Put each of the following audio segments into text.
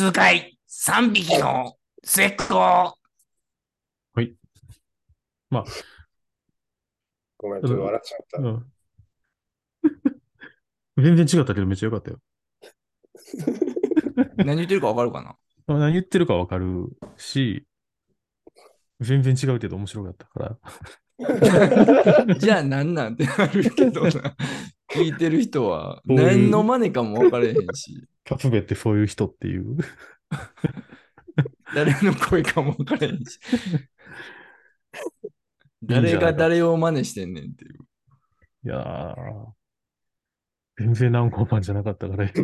数回、3匹の末っ子。はい。まあ、ごめん、ちょっと笑っちゃった。うん。全然違ったけどめっちゃ良かったよ。何言ってるかわかるかな？まあ何言ってるかわかるし、全然違うけど面白かったから。じゃあ何なんてなるけどな。聞いてる人は何の真似かも分からへんし、キャプベってそういう人っていう。誰の声かも分からへんし。誰が誰を真似してんねんっていう。いやー、全然南高パンじゃなかったから。す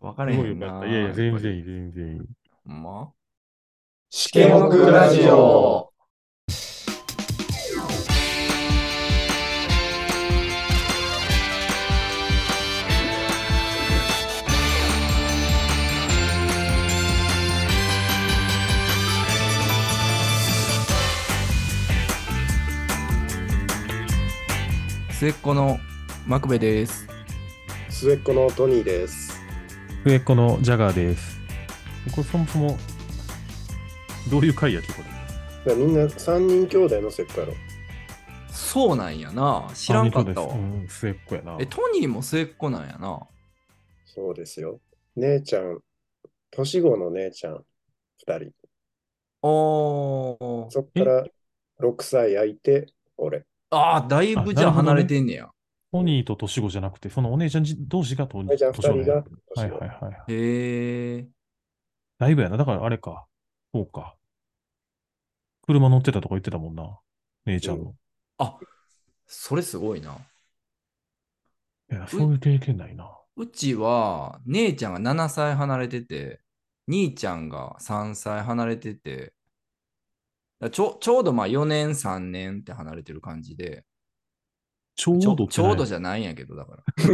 分からへんな。かった。いやいや、全然いい、全然いい。ほんま？試験目ラジオ。末っ子のマクベです。末っ子のトニーです。上っ子のジャガーです。これそもそも、どういう回やっけ、これ。みんな3人兄弟の末っ子やろ。そうなんやな。知らんかったわあ。うん、末っ子やな。え、トニーも末っ子なんやな。そうですよ。姉ちゃん、年子の姉ちゃん2人。おー。そっから6歳空いて、俺。ああ、だいぶじゃ離れてんねや。トニーと年子じゃなくて、そのお姉ちゃんじ同士がトニ姉ちゃん2人が年子なんやはい。はいはい。へえ。だいぶやな。だからあれか。そうか。車乗ってたとか言ってたもんな。姉ちゃんの。あ、それすごいな。いや、そういう経験ないな。うちは、姉ちゃんが7歳離れてて、兄ちゃんが3歳離れてて、だちょちょうどまあ4年、3年って離れてる感じで、ちょうちょどちょうどじゃ。ゃないんやけど、だから。す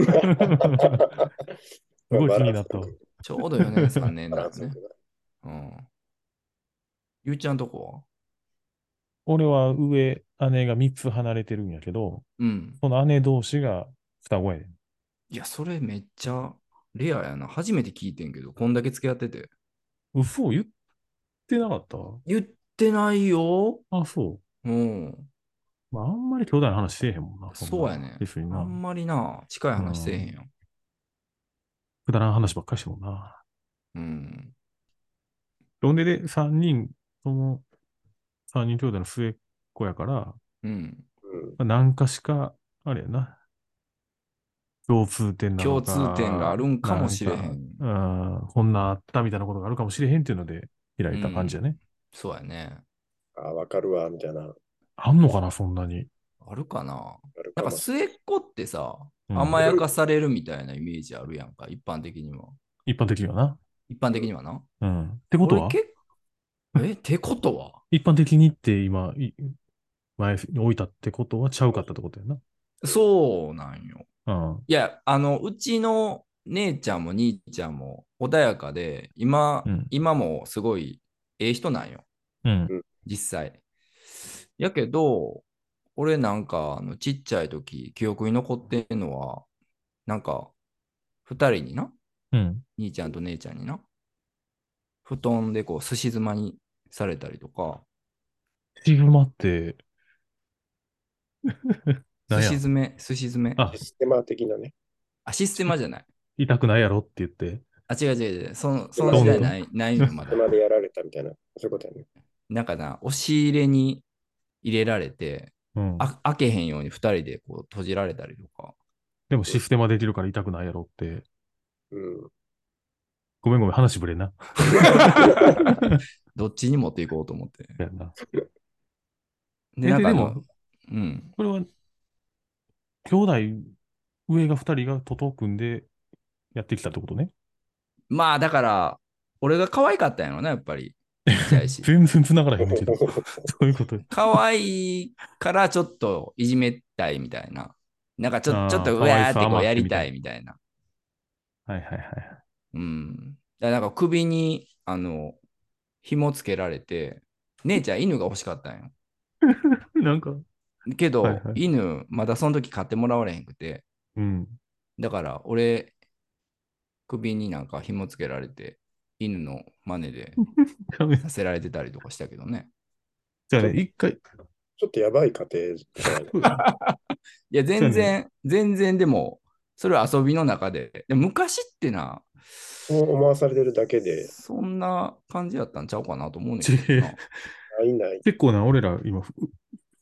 ごい気になったわ。ちょうど4年、3年だよね。うん。ゆうちゃんとこは？俺は上、姉が3つ離れてるんやけど、うん。その姉同士が双子やねん。いや、それめっちゃレアやな。初めて聞いてんけど、こんだけ付き合ってて。嘘言ってなかった？言ってないよ。あ、そう。うん。まあ、あんまり兄弟の話せえへんもんな。そうやね別にな。あんまりな、近い話せえへんよ。くだらん話ばっかりしてもんな。うん。ほんでで、3人、その、3人兄弟の末っ子やから、うん。うんまあ、何かしか、あれやな。共通点なのか。共通点があるんかもしれへんなんかうん、こんなあったみたいなことがあるかもしれへんっていうので、開いた感じやね。そうやね。あ、わかるわ、みたいな。あんのかな、そんなに。あるかななんか末っ子ってさ、うん甘やかされるみたいなイメージあるやんか、一般的には。一般的にはな。一般的にはな。うん。ってことは？俺結え、ってことは？一般的にって今、い前に置いたってことはちゃうかったってことやな。そうなんよ。うん。いや、あの、うちの姉ちゃんも兄ちゃんも穏やかで、今、うん今もすごいええ人なんよ。うん。実際。やけど、俺なんかあのちっちゃい時、記憶に残ってんのは、なんか、二人にな、うん。兄ちゃんと姉ちゃんにな、布団でこう、すし妻にされたりとか、シグマって、すし詰め、すし詰め。あシステマ的なね。あ、システマじゃない。痛くないやろって言って。あ、違う違う違う。そのその時代ない、ないのよ、まだシステ。マでやられたみたいな。そういうことやね。なんかな、押し入れに入れられて、うん。あ開けへんように二人でこう閉じられたりとか。でもシステマできるから痛くないやろって。うん。ごめんごめん、話ぶれんな。どっちに持っていこうと思って。やんな。で、えなんかでも、うん。これは、兄弟、上が二人が徒党組んでやってきたってことね？まあだから、俺が可愛かったんやろな、やっぱり。全然繋がらへんけど。そういうこと。可愛いからちょっといじめたいみたいな。なんかちょちょっとうわーってこうやりたいみたいな。はいはいはい。うん。だからなんか首に、あの、紐つけられて、姉ちゃん犬が欲しかったんよ。なんか、けど、はいはい犬、まだその時買ってもらわれへんくて、うん。だから俺、首になんか紐つけられて、犬の真似で させられてたりとかしたけどね。じゃあね、一回、ちょっとやばい家庭じゃないいや、全然、全然でも、それは遊びの中で。でも昔ってな、そう思わされてるだけで、そんな感じやったんちゃうかなと思うねんけどな。ないない。結構な、俺ら今、ふ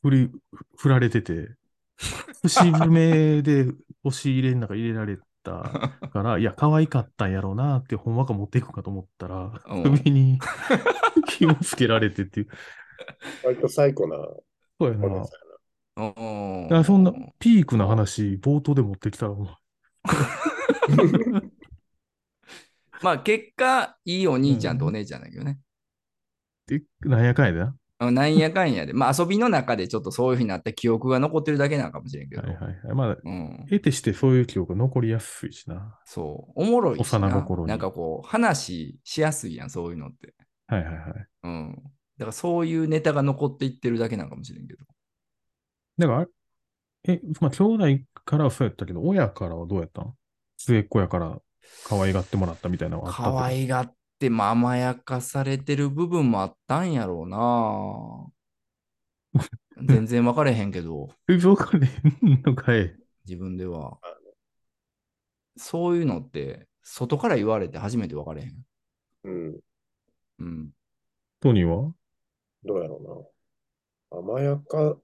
振り、振られてて、節目で押し入れの中入れられたから、いや、可愛かったんやろうなって、ほんわか持っていくかと思ったら、うん首に 紐つけられてっていう。割と最高なそうやな。そんなピークな話、冒頭で持ってきたら、も まあ、結果、いいお兄ちゃんとお姉ちゃんだけどね。うでなんやかんやでな。んやかんやで。まあ、遊びの中でちょっとそういうふうになった記憶が残ってるだけなのかもしれんけど。はいはいはい。まあ、うん。得てしてそういう記憶が残りやすいしな。そう。おもろいしな。幼心になんかこう、話しやすいやん、そういうのって。はいはいはい。うん。だからそういうネタが残っていってるだけなのかもしれんけど。だから、え、まあ、兄弟からはそうやったけど、親からはどうやったん？末っ子やから可愛がってもらったみたいなのはあった可愛がって、まあ、甘やかされてる部分もあったんやろうな。全然分かれへんけど、え、そうかねんのかい。自分では。そういうのって、外から言われて初めて分かれへん。うん。うん。トニーは？どうやろうな。甘やか、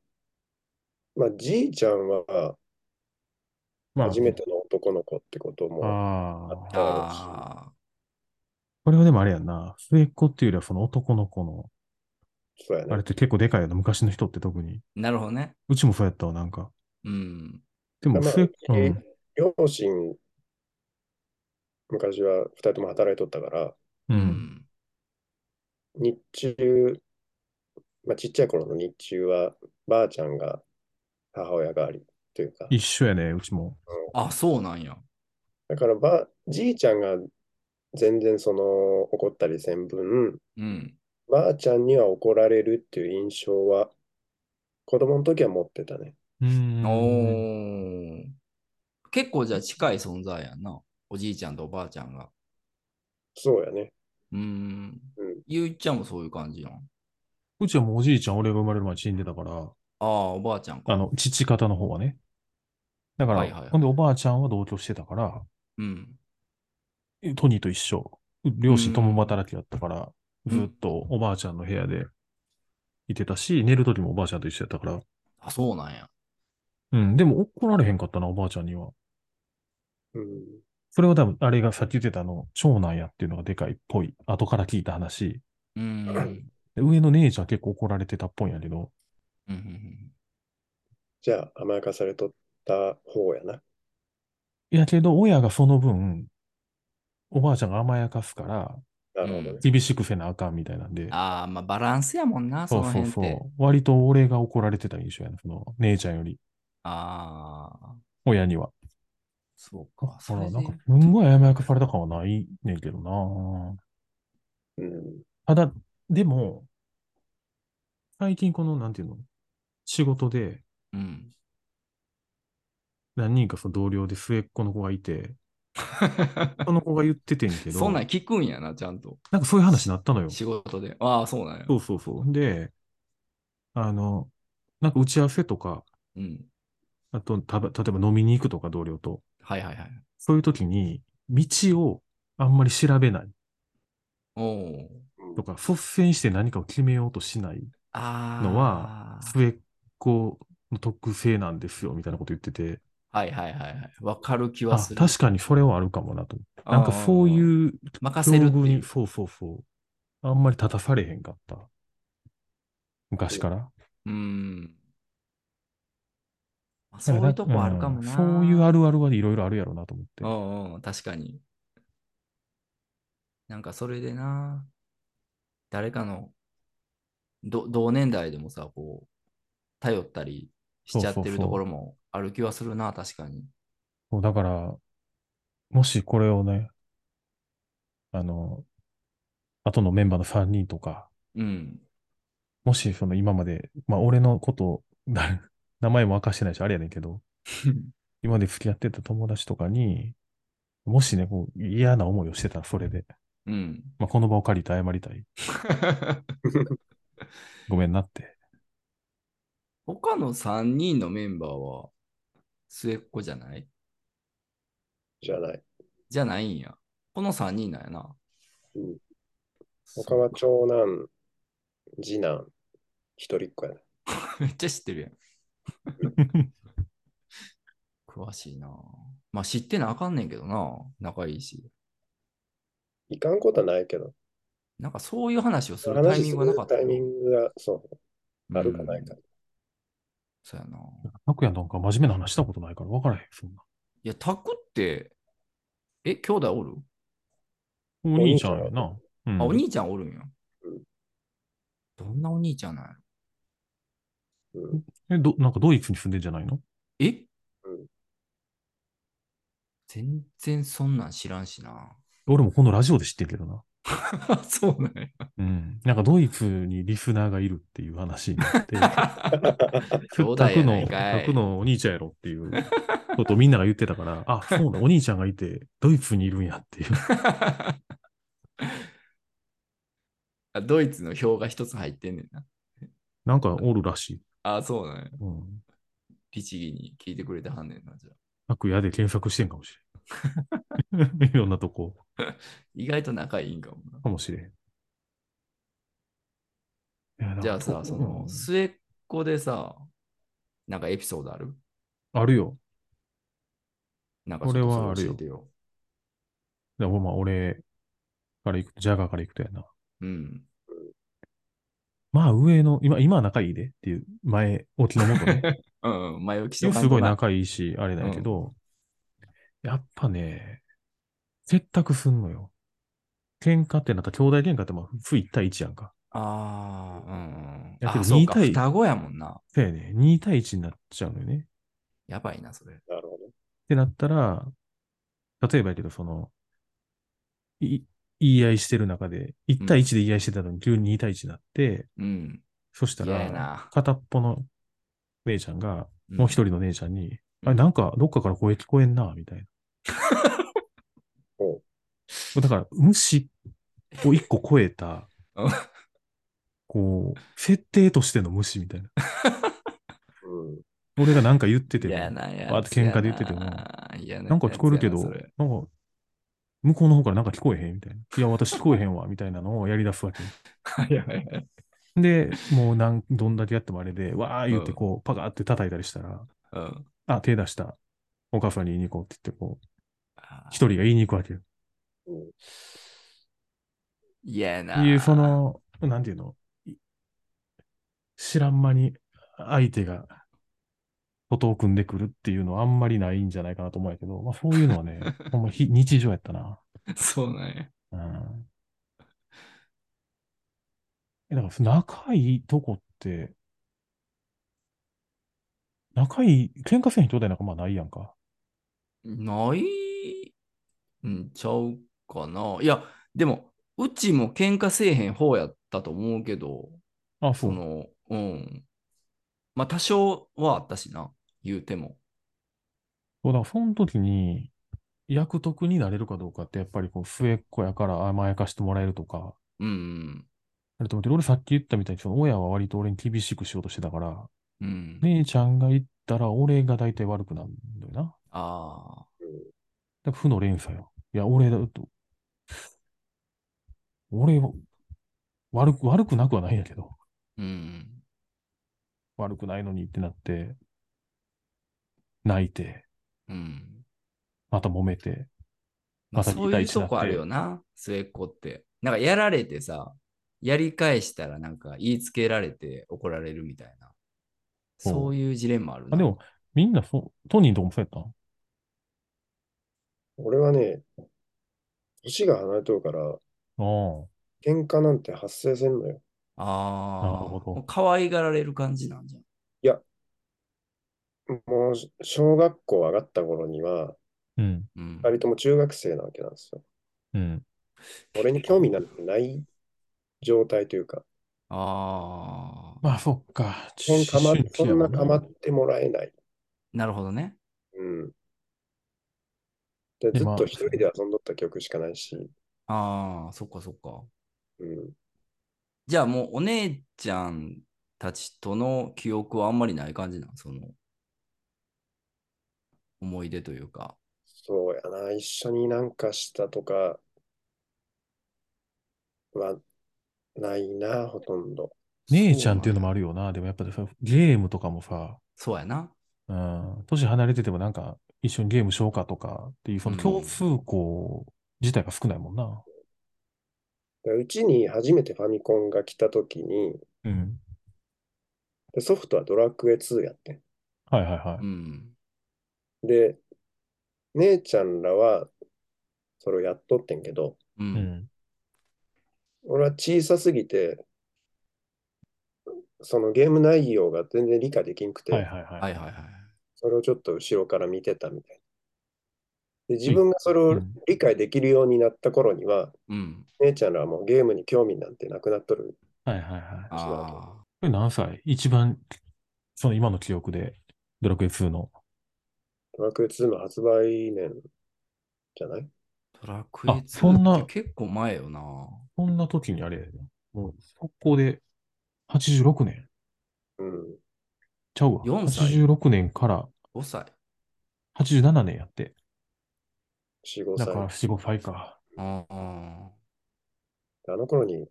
まあ、じいちゃんはまあ、初めての男の子ってこともあったあこれはでもあれやんな。末っ子っていうよりはその男の子の、そうやね。あれって結構でかいよな。昔の人って特に。あ、なるほどね。うちもそうやったわ、なんか。うん。でもまあ末っ子、えうん両親、昔は二人とも働いとったから、う。うんん。日中、まあ、ちっちゃい頃の日中は、ばあちゃんが母親代わりというか、一緒やね、うちも。あ、そうなんや。だからば、じいちゃんが全然その怒ったりせん分、うん。ばあちゃんには怒られるっていう印象は、子供の時は持ってたね。うーん。おー。結構じゃあ近い存在やんな。おじいちゃんとおばあちゃんが。そうやね。うーんうん。ゆういちゃんもそういう感じなん。うちはもうおじいちゃん、俺が生まれる前に死んでたから、ああ、おばあちゃんか。あの、父方の方はね。だから、はいはいはいほんでおばあちゃんは同居してたから、うん。えトニーと一緒。両親共働きだったから、うんずっとおばあちゃんの部屋でいてたし、寝るときもおばあちゃんと一緒やったから。あ、そうなんや。うん、でも怒られへんかったな、おばあちゃんには。うん。それは多分、あれがさっき言ってたあの、長男やっていうのがでかいっぽい。後から聞いた話。うーん。上の姉ちゃん結構怒られてたっぽいんやけど、うんうんじゃあ、甘やかされとった方やな。やけど、親がその分、おばあちゃんが甘やかすから、なるほどね。厳しくせなあかんみたいなんで、ああ、まあバランスやもんな、そそうのそうそ。う。割と俺が怒られてた印象やな、その姉ちゃんより、ああ、親には。そうか。ほそれでら、なんか、すんごい甘やかされた感はないねんけどな。うん。ただ、でも、最近この、なんていうの、仕事でうん。何人かその同僚で末っ子の子がいて、その子が言っててんけど、そんなん聞くんやな、ちゃんと。なんかそういう話になったのよ。仕事で。ああ、そうなんや。そうそうそう。で、あの、なんか打ち合わせとか、うん。あと、たば例えば飲みに行くとか同僚と、はいはいはい。そういう時に、道をあんまり調べないおお。とか、率先して何かを決めようとしない。のは、末っ子の特性なんですよ、みたいなこと言ってて、はいはいはいはい。わかる気はあ、する。確かにそれはあるかもなと。なんかそういう任せるに、そうそうそう。あんまり立たされへんかった。昔から。うーん。まあそういうとこあるかもな。うんそういうあるあるはいろいろあるやろうなと思って。うんうん、確かに。なんかそれでな、誰かの、ど同年代でもさ、こう、頼ったりしちゃってそうそうそうるところもある気はするな、確かに。そうだから、もしこれをね、あの、後のメンバーの3人とか、うん。もしその今まで、まあ俺のこと、な 名前も明かしてないし、あれやねんけど、今まで付き合ってた友達とかに、もしね、こう嫌な思いをしてたらそれで、うん。まあ、この場を借りて謝りたい。ごめんなって。他の3人のメンバーは末っ子じゃない？じゃない。じゃないんや。この3人なんやな。うん他は長男、次男、一人っ子やな。めっちゃ知ってるやん。詳しいな。まあ知ってなあかんねんけどな。仲いいし。いかんことはないけど、なんかそういう話をするタイミングがなかったな。タイミングが、そう、あるかないかうん。そうやな。タクヤなんか真面目な話したことないから分からへん、そんな。いや、タクって、え、兄弟おる、お兄ちゃんやな。うんあ、お兄ちゃんおるんや。うんどんなお兄ちゃんなんやろ？うん。え、ど、なんかドイツに住んでんじゃないの？え、うん全然そんなん知らんしな。俺もこのラジオで知ってるけどな。そうなんや。うん。なんかドイツにリスナーがいるっていう話になって、兄弟やないタかいクのお兄ちゃんやろっていうことをみんなが言ってたから、あ、そうだ、お兄ちゃんがいて、ドイツにいるんやっていう。あドイツの表が一つ入ってんねんな。なんかおるらしい。あ、そうなんや。うん。律儀に聞いてくれてはんねんな、じゃあ。タクヤで検索してんかもしれん。いろんなとこ、意外と仲いいんかもな。かもしれん。じゃあさ、その、うん？末っ子でさ、なんかエピソードある？あるよ。なんかちょっと俺はあるよ。でもまあ俺から行くと、ジャガーから行くとやな。うん。まあ上の、今、今は仲いいでっていう前置きのもとね。うん、うん、前置きすごいな仲いいし、あれだけど、やっぱね、結託すんのよ。喧嘩ってなったら、兄弟喧嘩ってまあ、普1対1やんか。ああ、うんうん。やけどあ、そうか、2対双子やもんな。そうやね、2対1になっちゃうのよね。やばいな、それ。なるほど。ってなったら、例えばやけど、その、い言い合いしてる中で、1対1で言い合いしてたのに急に2対1になって、うん。そしたらな、片っぽの姉ちゃんが、うんもう一人の姉ちゃんに、うんあれ、なんか、どっかから声聞こえんな、みたい おな。だから、無視を一個超えたうん、こう、設定としての無視みたいな。うん。俺がなんか言ってても、喧嘩で言ってても嫌ななんか聞こえるけど、なんか向こうの方からなんか聞こえへんみたいな。いや、私聞こえへんわ、みたいなのをやり出すわけ。はいはいはい。で、もうなん、どんだけやってもあれで、わー言ってうんこう、パカーって叩いたりしたら、うん。あ、手出した。お母さんに言いに行こうって言って、こう、一人が言いに行くわけよ。うん嫌やな。いう、そ、の、なんていうの、い知らん間に相手が、ことを組んでくるっていうのはあんまりないんじゃないかなと思うんやけど、まあそういうのはね、ほんま非日常やったな。そうなんや。うん。えだから仲いいとこって、仲いい、喧嘩せん兄弟なんかまあないやんか。ないんちゃうかな。いや、でも、うちも喧嘩せえへん方やったと思うけど、あ、そ。そうの、うん。まあ、多少はあったしな、言うても。そうだその時に、役得になれるかどうかって、やっぱりこう、末っ子やから甘やかしてもらえるとか、うん。あれと思って、俺さっき言ったみたいに、その親は割と俺に厳しくしようとしてたから、うん。姉ちゃんが言ったら俺が大体悪くなるんだよな。ああ。だから負の連鎖よ。いや、俺だと、俺は、悪く、悪くなくはないんやけど、うん。悪くないのにってなって、泣いて、うん。また揉めて、まあ、またそういうとこあるよな、末っ子って。なんかやられてさ、やり返したらなんか言いつけられて怒られるみたいな。そういうジレンマあるな。あ、でも、みんなそう、トニーのとこもそうやった？ん俺はね、年が離れとるから。喧嘩なんて発生せんのよ。ああ。なるほどもう可愛がられる感じなんじゃん。もう、小学校上がった頃には、うん、うん。二人とも中学生なわけなんですよ。うん。俺に興味なんてない状態というか、ああ。まあ、そっか。そんかま思春期そんなやもん構ってもらえない。なるほどね。うん。で、ずっと一人で遊んどった記憶しかないし、ああ、そっかそっか。うん。じゃあもうお姉ちゃんたちとの記憶はあんまりない感じなん？その思い出というか。そうやな、一緒になんかしたとかはないな、ほとんど。姉ちゃんっていうのもある。るよな。でもやっぱゲームとかもさ、そうやな。うん、年離れててもなんか一緒にゲームしようかとかっていう、その共通項自体が少ないもんな。でうちに初めてファミコンが来た時に、うん。でソフトはドラクエ2やってはいはいはい。うん。ん。で、姉ちゃんらはそれをやっとってんけど、う。うんん。俺は小さすぎて、そのゲーム内容が全然理解できんくて、はいはいはい。はいはいはい。それをちょっと後ろから見てたみたいな。で自分がそれをうん理解できるようになった頃には、うん。姉ちゃんらはもうゲームに興味なんてなくなっとる。はいはいはい。ああ。これ何歳？一番、その今の記憶で、ドラクエ2の。ドラクエ2の発売年じゃない？ドラクエあそんな2って結構前よな。そんな時にあれやなもう、速攻で、86年うん。ちゃうわ。4歳86年から5歳。87年やって。4、5だから歳。4、5歳か。ああ。あの頃に、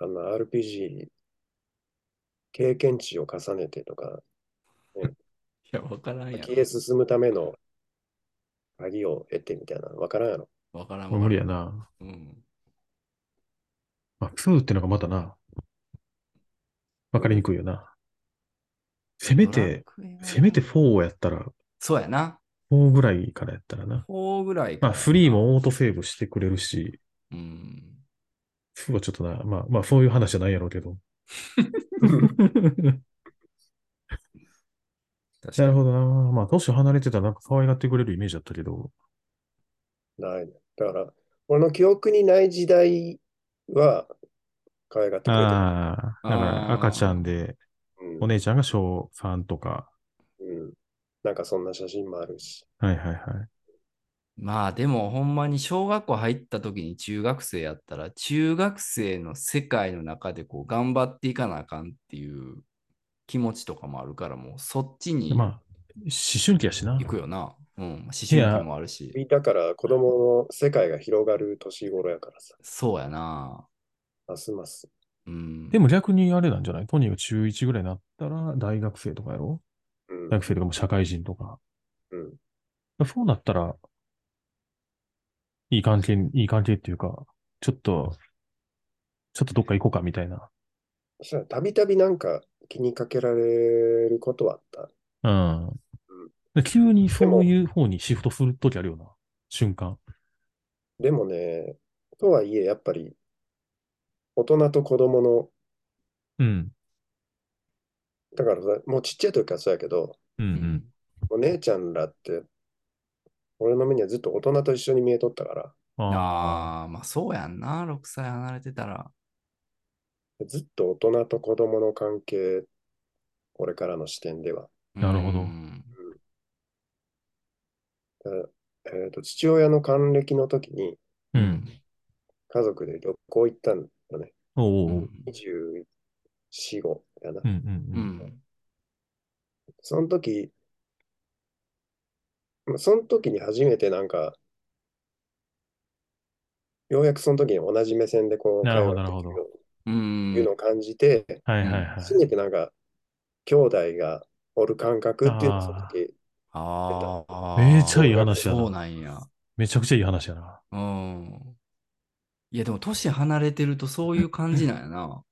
あの RPG、経験値を重ねてとか、いや、わからんや先へ進むための鍵を得てみたいなのわからんやろ。ろ。わからん無理や。な。うん。まあ、2ってのがまたな、わかりにくいよな。せめて、せめて4やったら、そうやな。4ぐらいからやったらな。4ぐらいまあ、フリーもオートセーブしてくれるし、うん。2はちょっとな、まあ、まあ、そういう話じゃないやろうけど。なるほどな。まあ、年離れてたらなんか可愛がってくれるイメージだったけど。ないね。だから、俺の記憶にない時代は、可愛がってくれてる。ああ、だから赤ちゃんで、うんお姉ちゃんが小3とか。うん。なんかそんな写真もあるし。はいはいはい。まあでもほんまに小学校入った時に中学生やったら中学生の世界の中でこう頑張っていかなあかんっていう気持ちとかもあるからもうそっちにまあ、思春期やしな。行くよな。うん、思春期もあるし。だから子供の世界が広がる年頃やからさ、そうやな。ますます。うん。でも逆にあれなんじゃない？トニーが中1ぐらいになったら大学生とかやろ？うん大学生とかも社会人とか。うん。そうなったら、いい関係、いい関係っていうか、ちょっと、ちょっとどっか行こうかみたいな。そしたらたびたびなんか気にかけられることはあった。うん。で急にそういう方にシフトするときあるよな。瞬間。でもね、とはいえやっぱり大人と子供の、うん。だからさもうちっちゃい時からそうやけど、うんう。うんお姉ちゃんらって、俺の目にはずっと大人と一緒に見えとったから、あああ、まあそうやんな。6歳離れてたら。ずっと大人と子供の関係、これからの視点では。なるほどうんえーと、父親の還暦の時にあ。うん。家族で旅行行ったんだね。おうおうおう。うん24、5やな。うんうんううん。ん。その時、まあその時に初めてなんか、ようやくその時に同じ目線でこう、なるほどなるほうん。いうのを感じて、はいはいはい。初めてなんか、兄弟がおる感覚っていうのをその時、ああ。めっちゃいい話やなそうなんや。めちゃくちゃいい話やな。うん。いや、でも年離れてるとそういう感じなんやな。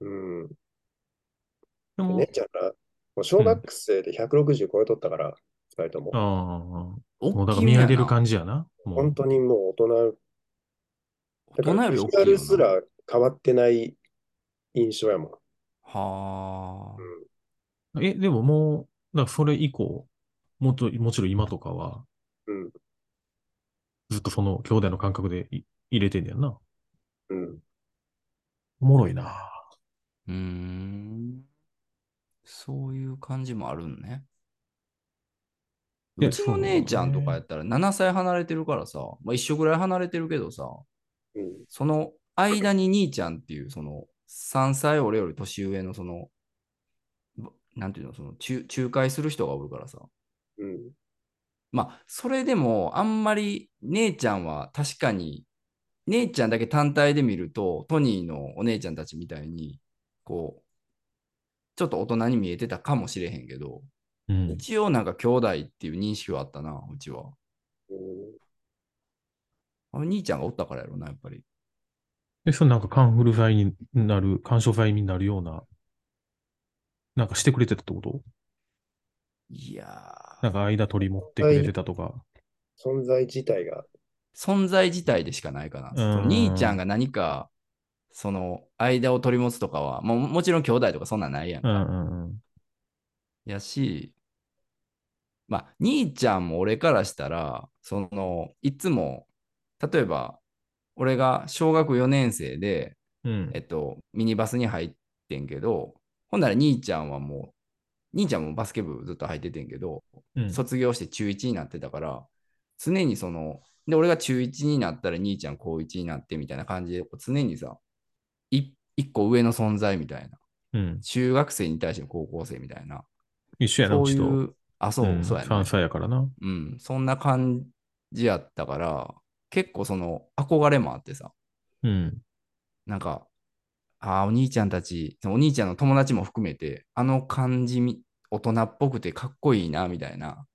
うん。でも、姉ちゃんら、もう小学生で160超えとったから、二人とも。ああ、もうだから見上げる感じやな。本当にもう大人、大人よりビジュア。ルすら変わってない印象やもん。はあ。え、でももう、だからそれ以降、もっと、もちろん今とかは、うん。ずっとその兄弟の感覚でい入れてんねやんな。うん。おもろいな。うーん。そういう感じもあるんね。うちの姉ちゃんとかやったら7歳離れてるからさ、まあ、一緒ぐらい離れてるけどさ、うん。その間に兄ちゃんっていう、その3歳俺より年上のその、ばなんていうの、その仲仲介する人がおるからさ。うん。まあ、それでもあんまり姉ちゃんは確かに、姉ちゃんだけ単体で見ると、トニーのお姉ちゃんたちみたいに、こう、ちょっと大人に見えてたかもしれへんけど、うん。一応なんか兄弟っていう認識はあったな、うちは。うんあ兄ちゃんがおったからやろな、やっぱり。で、そのなんかカンフル剤になる、干渉剤になるような、なんかしてくれてたってこと？いやー、なんか間取り持ってくれてたとか。存在自体が、存在自体でしかないかな。兄ちゃんが何か、その間を取り持つとかは、ももちろん兄弟とかそんなんないやんか。うんうんうん。やし、まあ、兄ちゃんも俺からしたら、その、いつも、例えば、俺が小学4年生で、うんえっと、ミニバスに入ってんけど、ほんなら兄ちゃんはもう、兄ちゃんもバスケ部ずっと入っててんけど、うん。卒業して中1になってたから、常にその、で、俺が中1になったら兄ちゃん高1になってみたいな感じで、常にさ、い一個上の存在みたいな。うん。中学生に対しての高校生みたいな。一緒やな、そうちと。う、あ、そう、んそうやね。3歳やからな。うん、そんな感じやったから、結構その憧れもあってさ、うん。なんか、ああ、お兄ちゃんたち、お兄ちゃんの友達も含めて、あの感じみ、大人っぽくてかっこいいな、みたいな。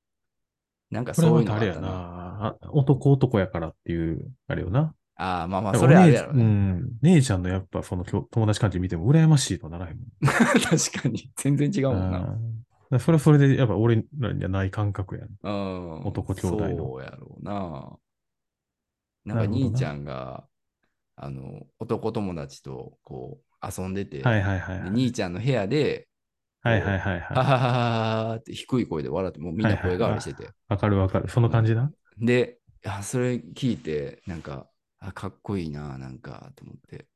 なんかそういうのがあったな。男男やからっていう、あれよな。ああ、まあまあ、それはあれやろね。ん。姉ちゃんのやっぱその友達感じ見ても羨ましいとはならへんもん。確かに、全然違うもんな。それはそれでやっぱ俺らにはない感覚やん。うん。男兄弟のそうやろうな。なんか兄ちゃんが、あの、男友達とこう遊んでて、はいはいはいはい。で兄ちゃんの部屋で、はいはいはいははははははって低い声で笑って、もうみんな声変わりしてて。い。わかるわかる。その感じな？で、あそれ聞いて、なんか、あかっこいいな、なんか、と思って。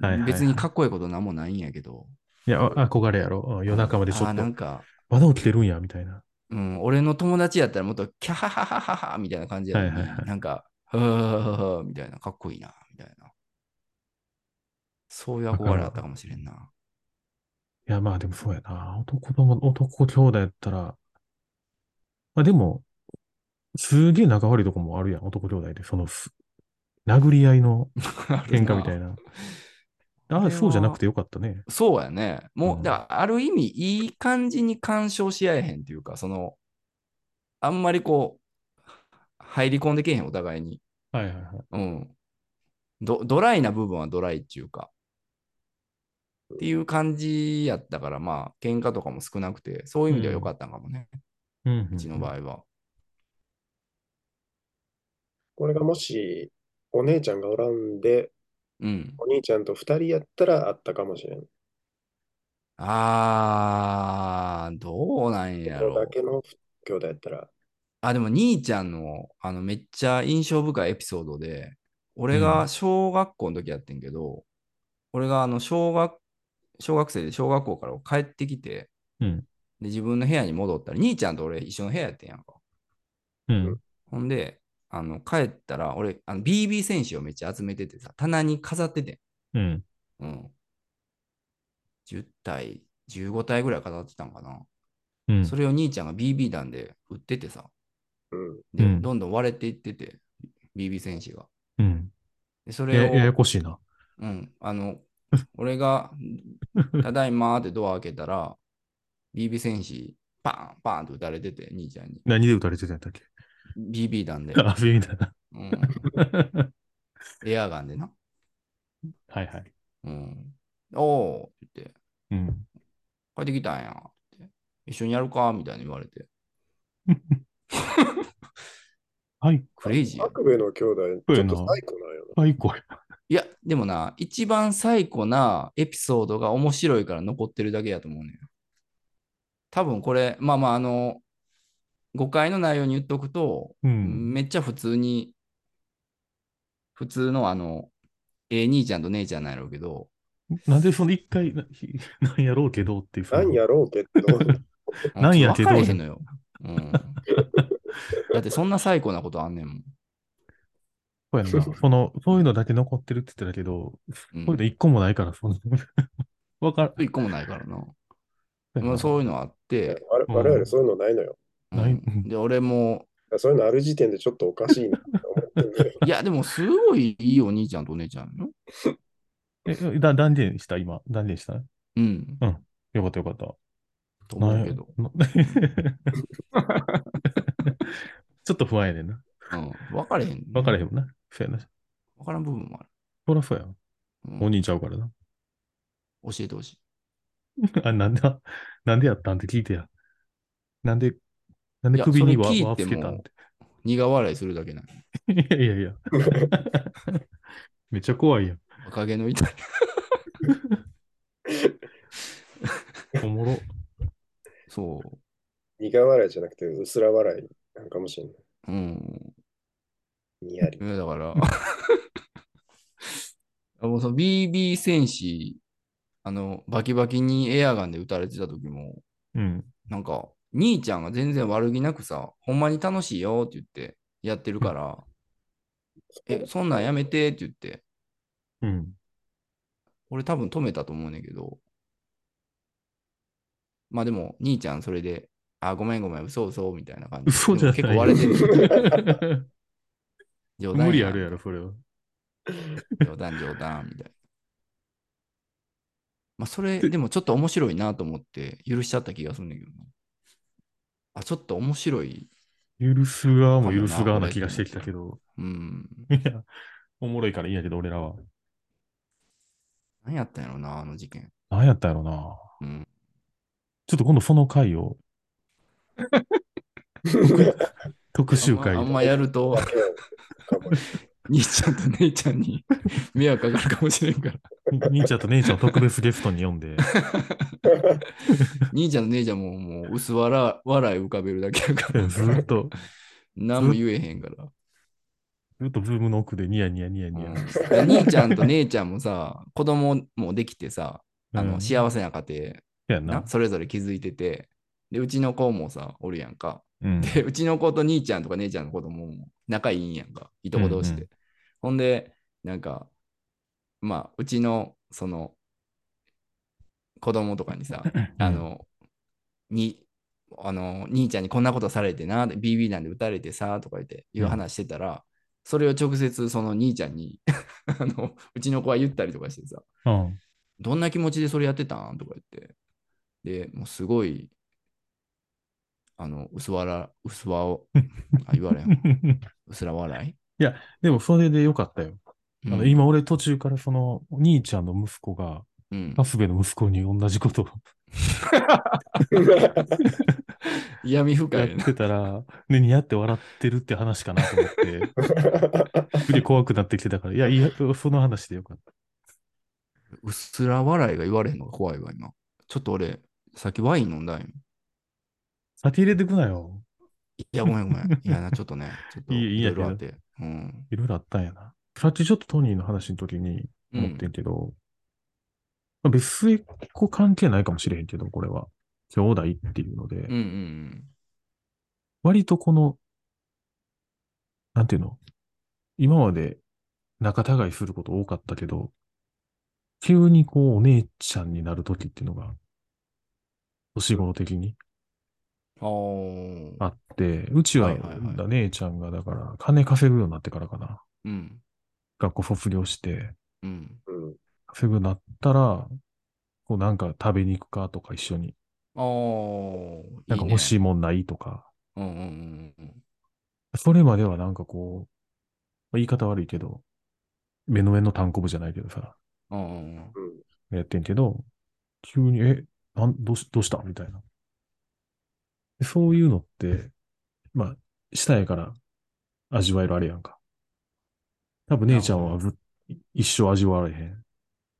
はいはいはい別にかっこいいことなんもないんやけど。いや、あ憧れやろ。うん夜中までちょあっと、なんか、まだ起きてるんや、みたいな。うん、俺の友達やったらもっとキャハハハハハみたいな感じやのに、はいはいはいなんか、はははみたいな、かっこいいな、みたいな。そういう憧れあったかもしれんな。いや、まあでもそうやな。男友、男兄弟やったら、まあでも、すげえ仲悪いとこもあるやん、男兄弟で。そのす、殴り合いの喧嘩みたいな。な。ああ、そうじゃなくてよかったね。そうやね。もう、うんだある意味、いい感じに干渉し合えへんっていうか、その、あんまりこう、入り込んでけえへん、お互いに。はいはいはい。うん。ドドライな部分はドライっていうか、っていう感じやったから、まあ、喧嘩とかも少なくて、そういう意味では良かったんかもね、うん、うちの場合は。これがもし、お姉ちゃんがおらんで、うん。お兄ちゃんと二人やったらあったかもしれん。あー、どうなんやろだ。けの兄弟やったら、あ、でも兄ちゃんの、あの、めっちゃ印象深いエピソードで、俺が小学校の時やってんけど、俺があの、小学、小学生で小学校から帰ってきて、うん。で、自分の部屋に戻ったら、兄ちゃんと俺一緒の部屋やってんやんか。うん。ほんで、あの、帰ったら、俺、あの BB 戦士をめっちゃ集めててさ、棚に飾っててん。うん。うん。10体、15体ぐらい飾ってたんかな。うん。それを兄ちゃんが BB 弾で売っててさ、うん。どんどん割れていってて、BB 戦士が。うん。で、それを、やややこしいな。うん、あの、俺が、ただいまーってドア開けたら、BB 戦士、パーン、パーンと撃たれてて、兄ちゃんに。何で撃たれてたんやっけ？BB 弾で。あ、そういう意味だな。うん、エアガンでな。はいはい。うん。おーって言って、うん。帰ってきたんやって。一緒にやるかみたいに言われて。はい。クレイジーや。悪部の兄弟、ちょっとサイコなんよな。はい、や、でもな、一番最古なエピソードが面白いから残ってるだけやと思うねん。多分これ、まあまあ、あの、誤解の内容に言っとくと、うん。めっちゃ普通に、普通のあの、ええ兄ちゃんと姉ちゃんなんやろうけど、なんでその一回、ななんやろうけどっていう。その何やろうけど、なんやけど分かれへんのよ。うん。だってそんな最高なことあんねんもん。そうやんな。その、そういうのだけ残ってるって言ってたけど、うそういうの一個もないから、そんな。わかる。一個もないからな。まあ、そういうのあって、我うん我々そういうのないのよ。ないうんで、俺も、そういうのある時点でちょっとおかしいなって思って。いや、でもすごいいいお兄ちゃんとお姉ちゃんよ。え、だ断言した今。断言した？うん。よかったよかった。と思うけど。な ちょっと不安やねんな。うん。分かれへん、分かれへんもんな。そうやな。分からん部分もある。そらそうやん。うんお兄ちゃうからな。教えてほしい。あ、なんで、なんでやったんって聞いてや。なんで、なんで首に輪それ聞いても輪つけたんって。苦笑いするだけなんいやいやいや。めっちゃ怖いやん。若気の痛い。おもろ。そう。苦笑いじゃなくて、薄ら笑いなんかもしれない。うん。にやりい。やだから、あもうその BB 戦士、あの、バキバキにエアガンで撃たれてた時も、うん。なんか、兄ちゃんが全然悪気なくさ、ほんまに楽しいよって言ってやってるから、え、そんなんやめてって言って、うん。俺多分止めたと思うねんけど、まあでも、兄ちゃんそれで、あ、ごめんごめん、嘘嘘みたいな感じで。嘘じゃ結構割れてる。冗談無理あるやろ、それは。冗談冗談みたいな。まあそれ、でもちょっと面白いなと思って許しちゃった気がするんだけどな。あ、ちょっと面白い。許す側も許す側な気がしてきたけど。うん。いや、おもろいからいいんやけど、俺らは。何やったんやろな、あの事件。何やったんやろな。うん。ちょっと今度その回を、特集会あんまあんまやると、兄ちゃんと姉ちゃんに迷惑かかるかもしれんから。兄ちゃんと姉ちゃんを特別ゲストに呼んで、兄ちゃんと姉ちゃんももう薄笑笑い浮かべるだけやから。ずっと、何も言えへんから。ずっとズームの奥でニヤニヤニヤニヤ。うんで兄ちゃんと姉ちゃんもさ、子供もできてさ、あのうん幸せな家庭 やんなな、。それぞれ気づいてて、で、うちの子もさ、おるやんか。うん。で、うちの子と兄ちゃんとか姉ちゃんの子供も仲いいんやんか。いとこ同士で。うんほんで、なんか、まあ、うちの、その、子供とかにさ、あの、に、あの、兄ちゃんにこんなことされてな、で BB なんで撃たれてさ、とか言って、いう話してたら、それを直接その兄ちゃんに あの、うちの子は言ったりとかしてさ、うん。どんな気持ちでそれやってたん？とか言って。で、もうすごい、あの、薄笑、薄わを、あ、言われん。薄ら笑いでも、それでよかったよ。あのうん今、俺途中からその、お兄ちゃんの息子が、うん。カスベの息子に同じことを 闇深やいな。ってたら、ね、似合って笑ってるって話かなと思って、すげえ怖くなってきてたから、いや、いや、その話でよかった。薄ら笑いが言われへんのが怖いわ、今。ちょっと俺、さっきワイン飲んだんよ。先入れてくなよ。いや、ごめんごめん。いやな、ちょっとね、ちょっといいいいいやけどろいろあって。うん。いろいろあったんやな。さっきちょっとトニーの話の時にう思ってんんけど、まあ別末っ子関係ないかもしれへんけど、これは。兄弟っていうので、うんうん割とこの、なんていうの？今まで仲違いすること多かったけど、急にこうお姉ちゃんになるときっていうのが、年頃的にうん。あって、うちははいはいはいだ姉ちゃんがだから金稼ぐようになってからかな。うん。学校卒業して、うん。うん稼ぐようになったら、こうなんか食べに行くかとか一緒に、ああ。なんか欲しいいもんないとか、いね。うんうんうんうん。それまではなんかこう、まあ言い方悪いけど、目の上の単行部じゃないけどさ、うんうんうん。うんやってんけど、急に、え、なん、どうし、どうした？みたいな。でそういうのって、まあ、したいから味わえるあれやんか。多分姉ちゃんはず一生味わわれへん。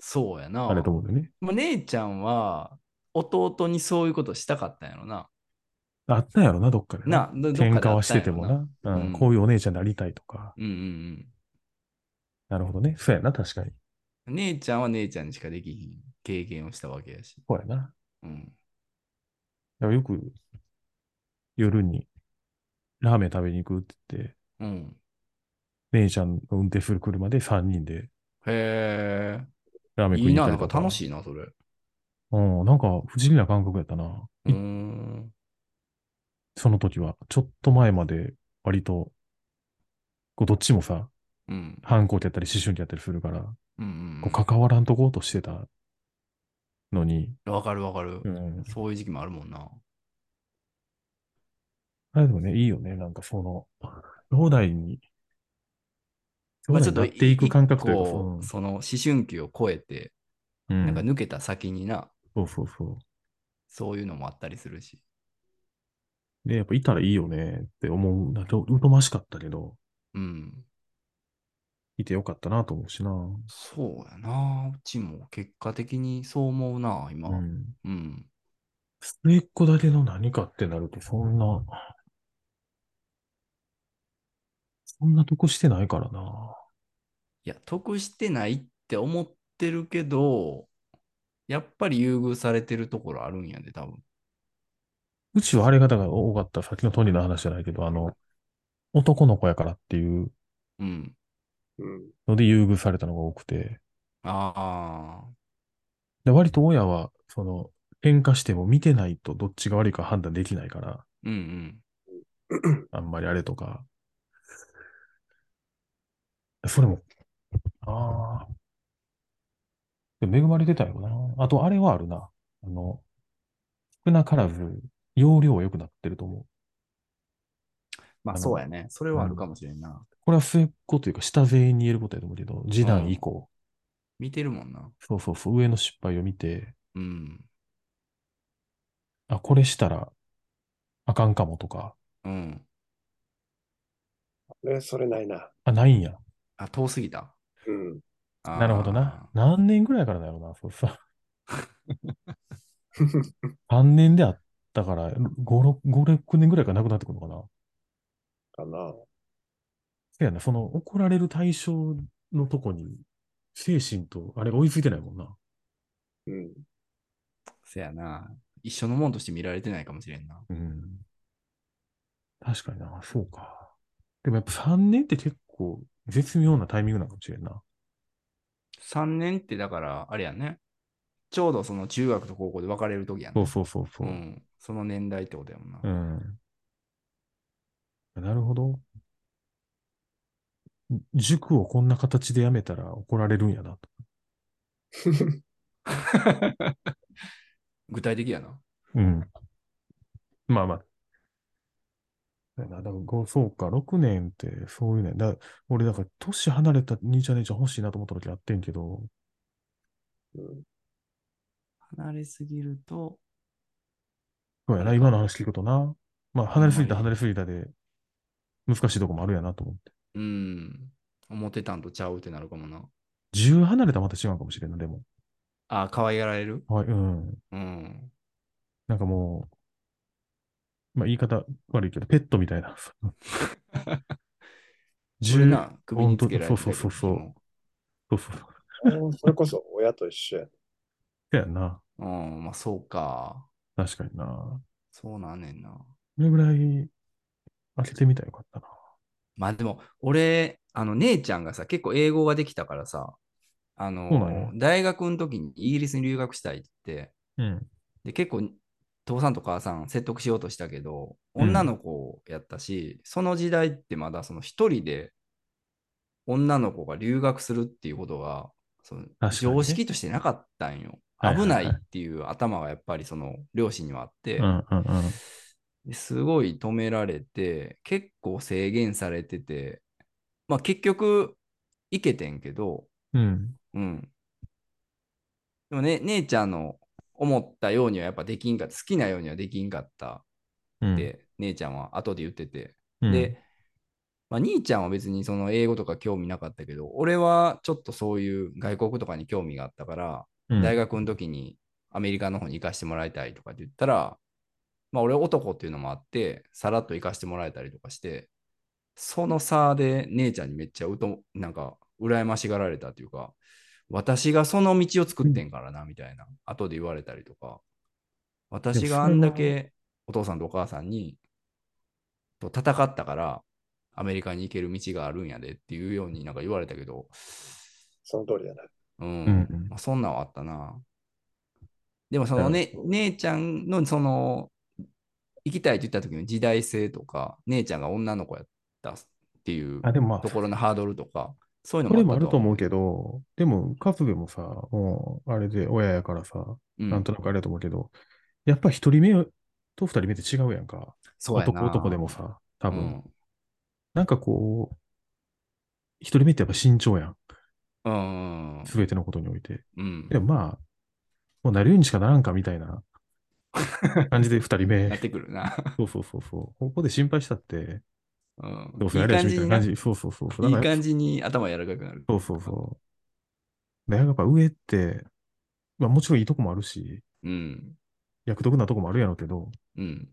そうやな。あれと思うんだよね。まあ、姉ちゃんは弟にそういうことしたかったんやろな。あったんやろな、どっかでな。な、どどっかで喧嘩はしててもな。うんうんこういうお姉ちゃんになりたいとか。うんうんなるほどね。そうやな、確かに。うん。姉ちゃんは姉ちゃんにしかできひん経験をしたわけやし。そうやな。うん。だからよく夜にラーメン食べに行くって言って、うん。姉ちゃんの運転する車で3人でへラーメン食いに行ったりとか。か楽しいな、それ。うん、なんか不思議な感覚やったな。うーん。その時は。ちょっと前まで割と、こうどっちもさ、うん。反抗期やったり思春期やったりするから、うんこう関わらんとこうとしてたのに、うん。わかるわかるう。ん。そういう時期もあるもんな。あれでもね、いいよね。なんかその、兄弟に、兄まあちょっと弟になっていく感覚というか、一個その思春期を超えて、うんなんか抜けた先にな、そうそうそそういうのもあったりするし。う。で、やっぱいたらいいよねって思う。なんかうとましかったけど、うん。いてよかったなと思うしな。そうやな。うちも結果的にそう思うな、今。うん。うん。末っ子だけの何かってなると、そんな、そんなとこしてないからな。いや、得してないって思ってるけど、やっぱり優遇されてるところあるんやで、多分。うちはあれ方が多かった。さっきのトニーの話じゃないけど、あの、男の子やからっていううん。うん。ので優遇されたのが多くて、ああ。で割と親は、その、喧嘩しても見てないとどっちが悪いか判断できないから、うんうん。あんまりあれとか。それも、ああ。でも恵まれてたよな。あと、あれはあるな。あの、少なからず、容量は良くなってると思う。まあそうやね。それはあるかもしれんな。これは末っ子というか、下全員に言えることやと思うけど、次男以降、見てるもんな。そうそうそう、上の失敗を見て、うん。あ、これしたらあかんかもとか、うん。ね、それないな。あ、ないんや。あ、遠すぎた。うん。あーなるほどな。。何年ぐらいからだろうな、そうさ。3年であったから、5、6、5、6年ぐらいからなくなってくるのかな。かな。そうやな、その怒られる対象のとこに、精神とあれが追いついてないもんな。うん。せやな。一緒のもんとして見られてないかもしれんな。うん。確かにな、そうか。でもやっぱ3年って結構絶妙なタイミングなのかもしれんな。3年ってだから、あれやね。ちょうどその中学と高校で別れる時やね。そうそうそうそうう。ん。その年代ってことやもんな。うん。なるほど。塾をこんな形でやめたら怒られるんやなと。具体的やな。うん。まあまあ。だからごそうか、6年ってそういうね。だ俺、だから、年離れた兄ちゃん姉ちゃん欲しいなと思った時あってんけど、うん。離れすぎると、そうやな、今の話聞くとな。まあ、離れすぎた離れすぎたで、難しいとこもあるやなと思って。うん。思ってたんとちゃうってなるかもな。10離れたらまた違うかもしれんな、でも。あ、可愛がられる？はい、うん。うん。なんかもう、まあ言い方悪いけど、ペットみたいな。それな、首につけられてそうそうそうそう。そうそう。それこそ親と一緒や。そうやんな。うん、まあそうか。確かにな。そうなんねんな。それぐらい開けてみたらよかったな。まあでも、俺、あの、姉ちゃんがさ、結構英語ができたからさ、あの、大学の時にイギリスに留学したいって言って、うん。で、結構、父さんと母さん説得しようとしたけど、うん女の子やったし、その時代ってまだその一人で女の子が留学するっていうことが、その確かにね常識としてなかったんよ。はいはいはい危ないっていう頭がやっぱりその両親にはあって、うんうんうん。ですごい止められて、結構制限されてて、まあ結局、いけてんけど、うん。うん。でもね、姉ちゃんの思ったようにはやっぱできんかった、好きなようにはできんかったうん。って、姉ちゃんは後で言ってて。うん、で、まあ、兄ちゃんは別にその英語とか興味なかったけど、俺はちょっとそういう外国とかに興味があったから、うん、大学の時にアメリカの方に行かしてもらいたいとかって言ったら、まあ俺男っていうのもあって、さらっと行かしてもらえたりとかして、その差で姉ちゃんにめっちゃうと、なんか羨ましがられたというか、私がその道を作ってんからな、みたいな、後で言われたりとか、私があんだけお父さんとお母さんに、と戦ったから、アメリカに行ける道があるんやでっていうようになんか言われたけど、その通りだな。うん。うんうんまあ、そんなんはあったな。でもそのね、姉ちゃんのその、行きたいって言った時の時代性とか、姉ちゃんが女の子やったっていうあ、でもまあと、ころのハードルとか、そういうのこれももあったとと思うけど、でも、カズベもさ、もう、あれで親やからさ、うんなんとなくあれだと思うけど、やっぱ一人目と二人目って違うやんか。そうやな男男でもさ、多分。うんなんかこう、一人目ってやっぱ慎重やん。うん。すべてのことにおいて。うん。でもまあ、もうなるようにしかならんかみたいな 感じで二人目なっ。てくるな。そうそうそうそう。ここで心配したって、うん。どうせやれやしみたいな感いいじ。そうそうそういい感じに頭柔らかくなる。そうそうそう。で、やっぱ上って、まあもちろんいいとこもあるし、うん。役得なとこもあるやろうけど、うん。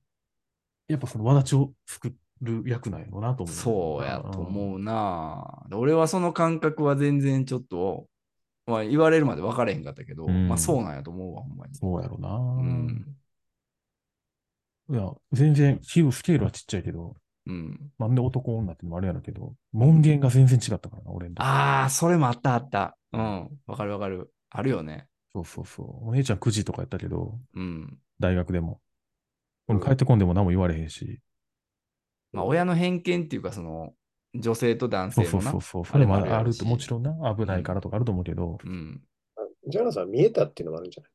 やっぱその轍を作る役なんやろうなと思う。そうやとう。思うな。俺はその感覚は全然ちょっと、まあ、言われるまで分かれへんかったけど、うんまあそうなんやと思うわ、ほんまに。そうやろうな。うん。いや、全然、ヒュースケールはちっちゃいけど、うん。なんで男女ってのもあるやろうけど、門限が全然違ったからな、俺んとこああ、それもあったあった。うん。わかるわかる。あるよね。そうそうそう。お姉ちゃん9時とかやったけど、うん。大学でも。俺帰ってこんでも何も言われへんし。まあ親の偏見っていうか、その、女性と男性のな。そうそうそうそう。それもあるあると、もちろんな、危ないからとかあると思うけど、うん。ジャナさん見えたっていうのもあるんじゃな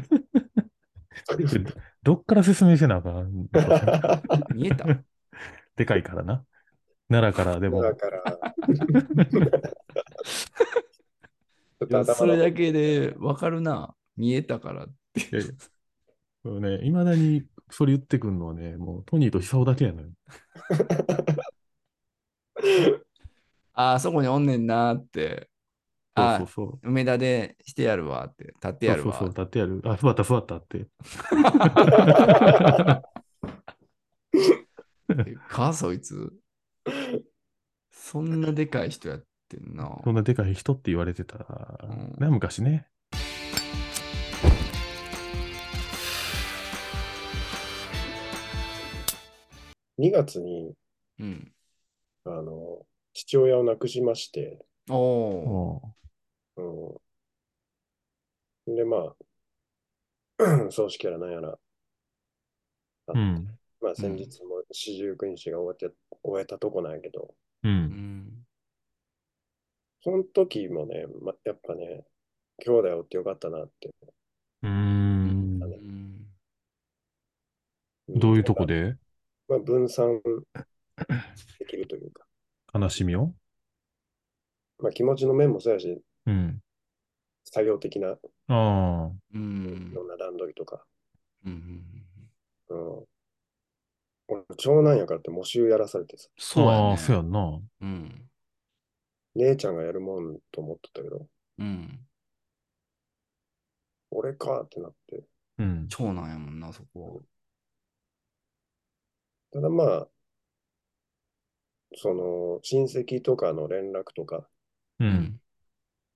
い？どっから説明せなあかん。見えたでかいからな。奈良からでも、だから、それだけで分かるな。見えたからって。いやいやそうね、いまだにそれ言ってくんのはね、もうトニーと久夫だけやのよ。ああ、そこにおんねんなーって。あそうそうそう。梅田でしてやるわって。立ってやるわそうそうそう、立ってやる。あ、座った座ったって。えか、そいつ？そんなでかい人やってんな。そんなでかい人って言われてた。うんね、昔ね。2月に、うん。あの、父親を亡くしまして、おお。おうん。で、まあ、葬式やらなんやら、あううん。まあ先日も四十九日が終わって、終えたとこなんやけど、う。うんん。その時もね、ま、やっぱね、兄弟おってよかったなって。うーん。うんどういうとこで？まあ、分散できるというか、悲しみを？まあ、気持ちの面もそうやし、うん。作業的なああ。ういん。ろんな段取りとか、うん。うん。俺、長男やからって模習やらされてさ、そうやね。ああ、そうやんな。うん。姉ちゃんがやるもんと思ってたけど、うん。俺かってなって、うん。長男やもんな、そこ。ただまあ、その、親戚とかの連絡とか、う。。うん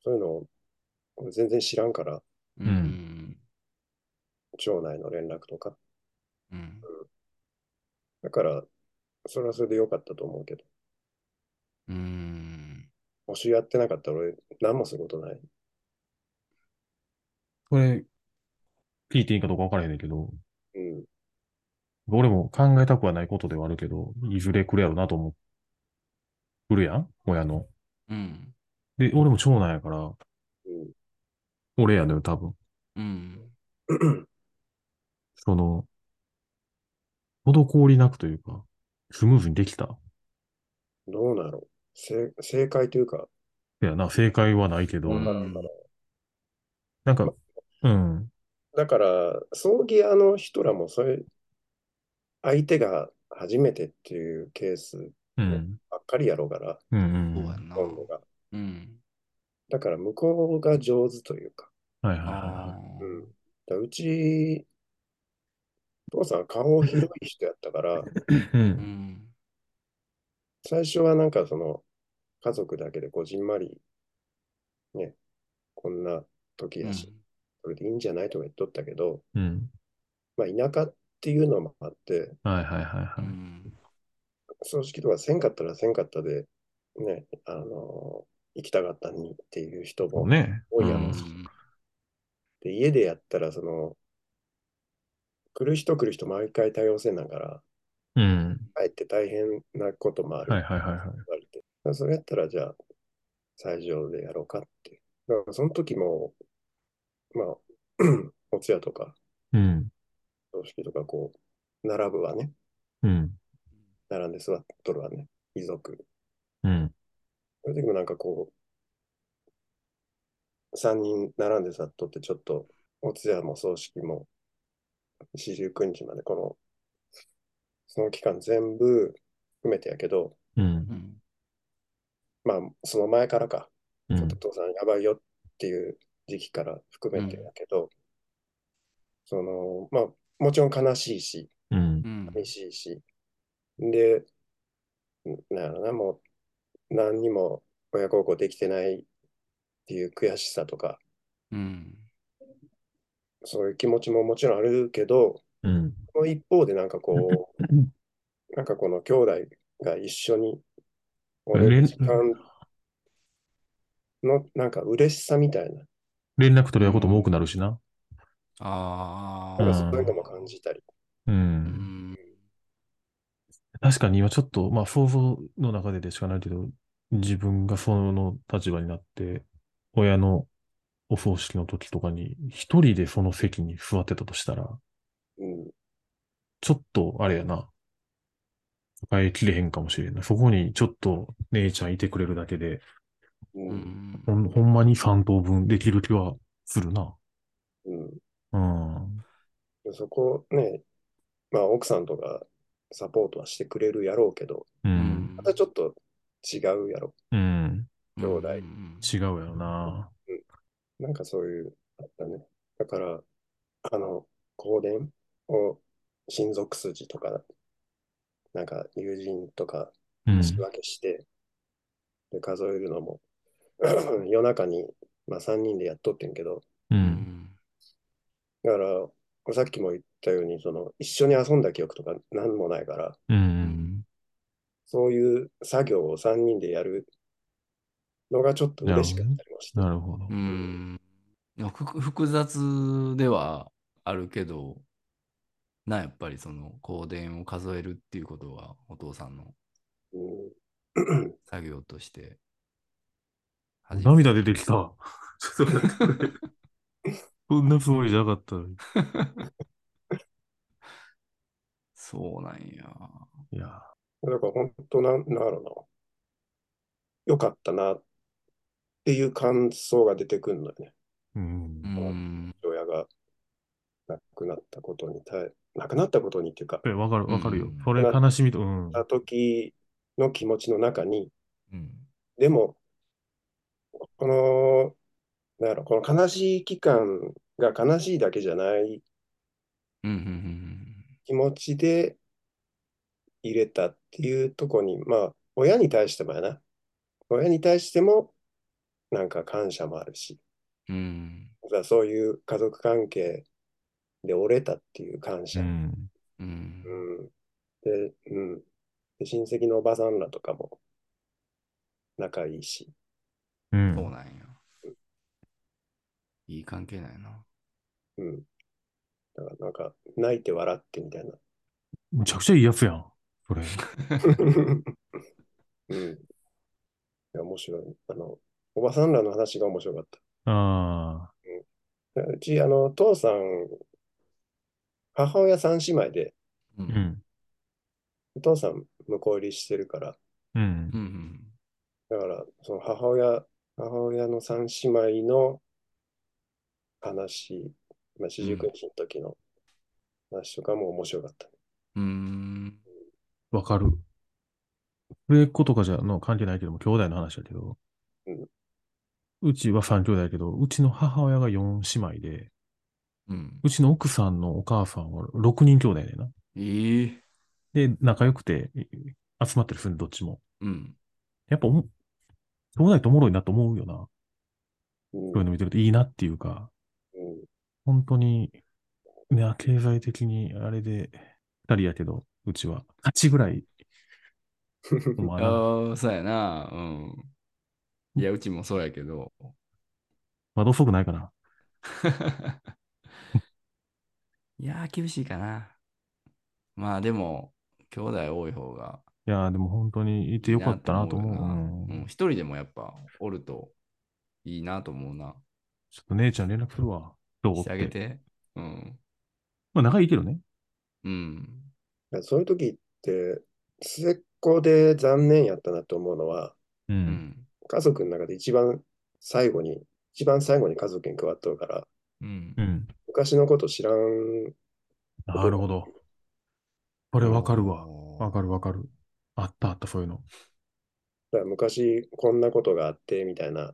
そういうのを俺全然知らんから、うん。町内の連絡とか。うん。だから、それはそれでよかったと思うけど、うん。模試やってなかったら俺、何もすることない。これ、聞いていいかどうか分からへんねんけど、うん。俺も考えたくはないことではあるけど、いずれ来るやろなと思う。来るやん？親の。うん。で、俺も長男やから、うん。俺やのよ、多分。うん。その、滞りなくというか、スムーズにできた。どうなの正正解というか、いやな、正解はないけど、わからんから。なんか、うん、だから、葬儀屋の人らも、それ、相手が初めてっていうケースうん、ばっかりやろうから、うん、うん。今度が。うん。だから、向こうが上手というか、はいはいあはあ。うん。だうち、父さん顔広い人やったから。う。うんん。最初はなんかその、家族だけでこじんまり、ね、こんな時やし、それでいいんじゃないとか言っとったけど、うん。まあ、田舎っていうのもあって、はいはいはいはうい。ん。葬式とかせんかったらせんかったで、ね、あの、行きたかったにっていう人もね。多いやろうし、うんで、家でやったら、その、来る人来る人毎回多様性だから、うん。かえって大変なこともある。はいはいはいはい。言われて。だからそれやったら、じゃあ、最上でやろうかって。だから、その時も、まあ、お通夜とか、うん。葬式とか、こう、並ぶわね。うん。並んで座っとるわね。遺族。うん。そもなんかこう、3人並んで座っとって、ちょっと、お通夜も葬式も、四十九日まで、この、その期間全部含めてやけど、うんう。んまあ、その前からか、うんちょっと。父さんやばいよっていう時期から含めてやけど、その、まあ、もちろん悲しいし、うんう。ん寂しいし、で、なんやろな、もう、何にも親孝行できてないっていう悔しさとか、うんそういう気持ちももちろんあるけど、うん。その一方でなんかこう、なんかこの兄弟が一緒におれる時間のなんか嬉しさみたいな、連絡取り合うことも多くなるしな。ああなんかそういうのも感じたり。う。うんん確かに今ちょっと、まあ想像の中ででしかないけど、自分がその立場になって、親のお葬式の時とかに、一人でその席に座ってたとしたら、うん、ちょっと、あれやな、抱えきれへんかもしれんない。そこにちょっと姉ちゃんいてくれるだけで、う、うんんほんほんまに3等分できる気はするな。うん。うん。でそこね、まあ奥さんとかサポートはしてくれるやろうけど、う。うんんまたちょっと違うやろ。うん。兄弟うん違うやろな。なんかそういう、あったね。だから、あの、香典を親族筋とか、なんか友人とかうん。仕分けして、で数えるのも 夜中に、まあ、3人でやっとってんけど、う。うんんだから、さっきも言ったように、その一緒に遊んだ記憶とか何もないから、う。うんんそういう作業を3人でやるのがちょっと嬉しかったりもして。なるほどう。ん複雑ではあるけど、な、やっぱりその香典を数えるっていうことは、お父さんのうん作業として。涙出てきた。そんなつもりじゃなかったのに。そうなんや。いや、だから本当なん、なんだろうな。よかったなっていう感想が出てくるのよね。うんう。ん。親が亡くなったことに対、亡くなったことにっていうか、え、わかる、わかるようん。それ悲しみと、うん。た時の気持ちの中に、うん。でも、この、なんやろ、この悲しい期間が悲しいだけじゃないうん。うん。気持ちで入れたっていうとこに、まあ、親に対してもやな。親に対しても、なんか感謝もあるし、うん。そういう家族関係で折れたっていう感謝。うん。うん。うんで、うん。で、親戚のおばさんらとかも仲いいし、うん。そうなんや。いい関係なんやな。うん。だからなんか、泣いて笑ってみたいな。むちゃくちゃいいやつやん。それ。うん。いや、面白い。あの、おばさんらの話が面白かった。あうち、あの、父さん、母親三姉妹で、う。あ。うんん。お父さん向こう入りしてるから、うんう。ん。だから、その母親、母親の三姉妹の話、まあ、四十九日の時の話とかも面白かった。うん。わかる。上っ子とかじゃの関係ないけども、兄弟の話だけど、うんうちは三兄弟だけど、うちの母親が四姉妹で、うん。うちの奥さんのお母さんは六人兄弟でな。ええ。で、仲良くて、え集まったりするどっちも。うん。やっぱおも、兄弟とおもろいなと思うよな。うんそういうの見てるといいなっていうか、うん本当に、ね、経済的にあれで、二人やけど、うちは、8ぐらい。ああ、そうやな。うん。いや、うちもそうやけど。まだ遅くないかな。いやー、厳しいかな。まあでも、兄弟多い方がいやー、でも本当にいてよかったなと思う。よなうんうん一人でもやっぱおるといいなと思うな。ちょっと姉ちゃん連絡するわ。どうっしてあげて。て。うん。まあ仲いいけどね。うん。そういう時って、末っ子で残念やったなと思うのは、う。うんん。家族の中で一番最後に、一番最後に家族に加わっとるから、うんう。ん。昔のこと知らん、なるほど。これわかるわ。わかるわかる。あったあった、そういうの。だから昔こんなことがあってみたいな、